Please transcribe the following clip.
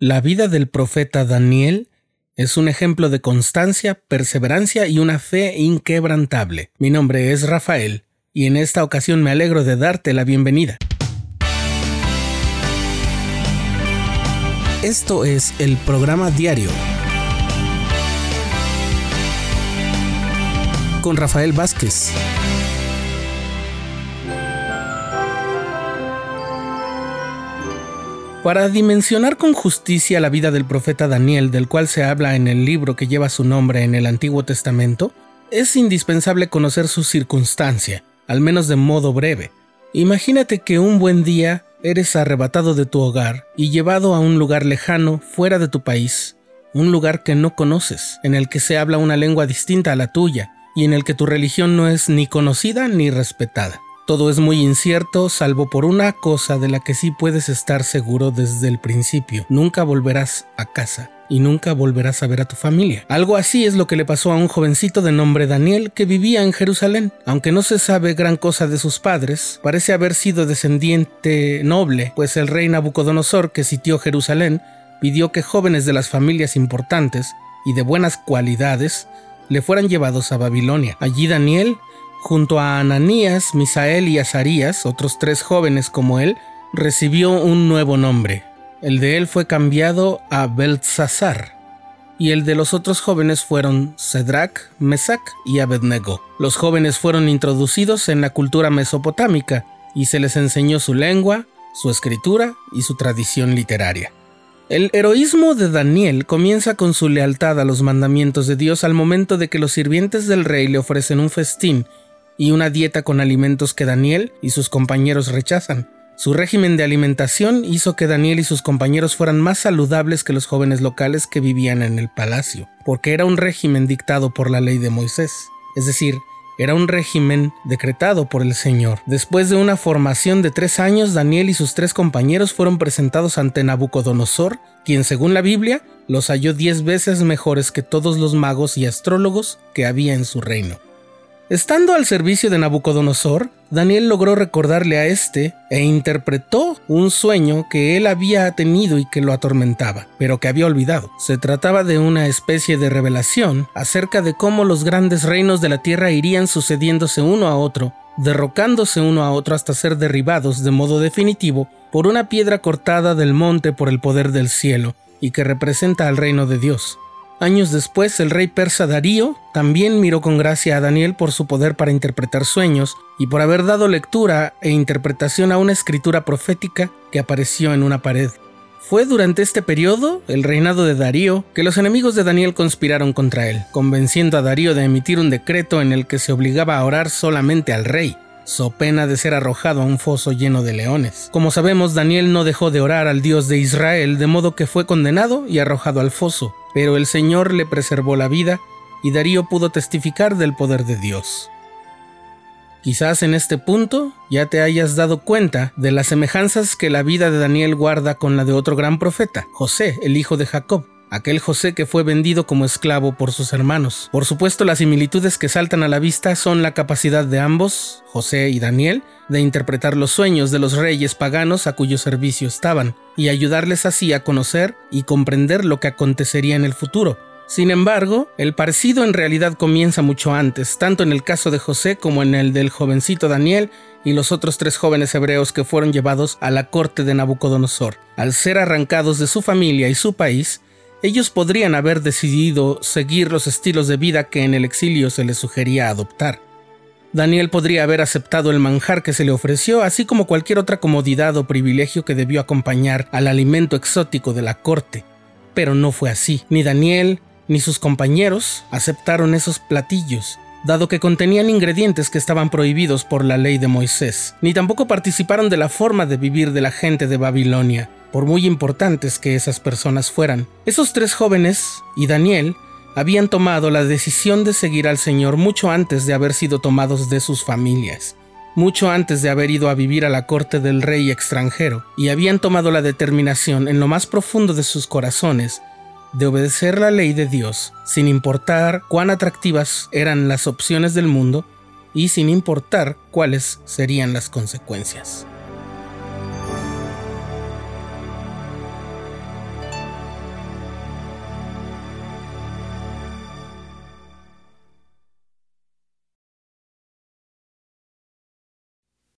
La vida del profeta Daniel es un ejemplo de constancia, perseverancia y una fe inquebrantable. Mi nombre es Rafael y en esta ocasión me alegro de darte la bienvenida. Esto es el programa diario con Rafael Vázquez. Para dimensionar con justicia la vida del profeta Daniel, del cual se habla en el libro que lleva su nombre en el Antiguo Testamento, es indispensable conocer su circunstancia, al menos de modo breve. Imagínate que un buen día eres arrebatado de tu hogar y llevado a un lugar lejano, fuera de tu país, un lugar que no conoces, en el que se habla una lengua distinta a la tuya y en el que tu religión no es ni conocida ni respetada. Todo es muy incierto, salvo por una cosa de la que sí puedes estar seguro desde el principio. Nunca volverás a casa y nunca volverás a ver a tu familia. Algo así es lo que le pasó a un jovencito de nombre Daniel que vivía en Jerusalén. Aunque no se sabe gran cosa de sus padres, parece haber sido descendiente noble, pues el rey Nabucodonosor que sitió Jerusalén pidió que jóvenes de las familias importantes y de buenas cualidades le fueran llevados a Babilonia. Allí Daniel Junto a Ananías, Misael y Azarías, otros tres jóvenes como él, recibió un nuevo nombre. El de él fue cambiado a Beltzazar, y el de los otros jóvenes fueron Cedrac, Mesac y Abednego. Los jóvenes fueron introducidos en la cultura mesopotámica y se les enseñó su lengua, su escritura y su tradición literaria. El heroísmo de Daniel comienza con su lealtad a los mandamientos de Dios al momento de que los sirvientes del rey le ofrecen un festín y una dieta con alimentos que Daniel y sus compañeros rechazan. Su régimen de alimentación hizo que Daniel y sus compañeros fueran más saludables que los jóvenes locales que vivían en el palacio, porque era un régimen dictado por la ley de Moisés, es decir, era un régimen decretado por el Señor. Después de una formación de tres años, Daniel y sus tres compañeros fueron presentados ante Nabucodonosor, quien según la Biblia los halló diez veces mejores que todos los magos y astrólogos que había en su reino. Estando al servicio de Nabucodonosor, Daniel logró recordarle a éste e interpretó un sueño que él había tenido y que lo atormentaba, pero que había olvidado. Se trataba de una especie de revelación acerca de cómo los grandes reinos de la tierra irían sucediéndose uno a otro, derrocándose uno a otro hasta ser derribados de modo definitivo por una piedra cortada del monte por el poder del cielo, y que representa al reino de Dios. Años después, el rey persa Darío también miró con gracia a Daniel por su poder para interpretar sueños y por haber dado lectura e interpretación a una escritura profética que apareció en una pared. Fue durante este periodo, el reinado de Darío, que los enemigos de Daniel conspiraron contra él, convenciendo a Darío de emitir un decreto en el que se obligaba a orar solamente al rey, so pena de ser arrojado a un foso lleno de leones. Como sabemos, Daniel no dejó de orar al Dios de Israel, de modo que fue condenado y arrojado al foso, pero el Señor le preservó la vida y Darío pudo testificar del poder de Dios. Quizás en este punto ya te hayas dado cuenta de las semejanzas que la vida de Daniel guarda con la de otro gran profeta, José, el hijo de Jacob, aquel José que fue vendido como esclavo por sus hermanos. Por supuesto, las similitudes que saltan a la vista son la capacidad de ambos, José y Daniel, de interpretar los sueños de los reyes paganos a cuyo servicio estaban, y ayudarles así a conocer y comprender lo que acontecería en el futuro. Sin embargo, el parecido en realidad comienza mucho antes, tanto en el caso de José como en el del jovencito Daniel y los otros tres jóvenes hebreos que fueron llevados a la corte de Nabucodonosor. Al ser arrancados de su familia y su país, ellos podrían haber decidido seguir los estilos de vida que en el exilio se les sugería adoptar. Daniel podría haber aceptado el manjar que se le ofreció, así como cualquier otra comodidad o privilegio que debió acompañar al alimento exótico de la corte. Pero no fue así. Ni Daniel ni sus compañeros aceptaron esos platillos, dado que contenían ingredientes que estaban prohibidos por la ley de Moisés, ni tampoco participaron de la forma de vivir de la gente de Babilonia por muy importantes que esas personas fueran. Esos tres jóvenes y Daniel habían tomado la decisión de seguir al Señor mucho antes de haber sido tomados de sus familias, mucho antes de haber ido a vivir a la corte del rey extranjero, y habían tomado la determinación en lo más profundo de sus corazones de obedecer la ley de Dios, sin importar cuán atractivas eran las opciones del mundo y sin importar cuáles serían las consecuencias.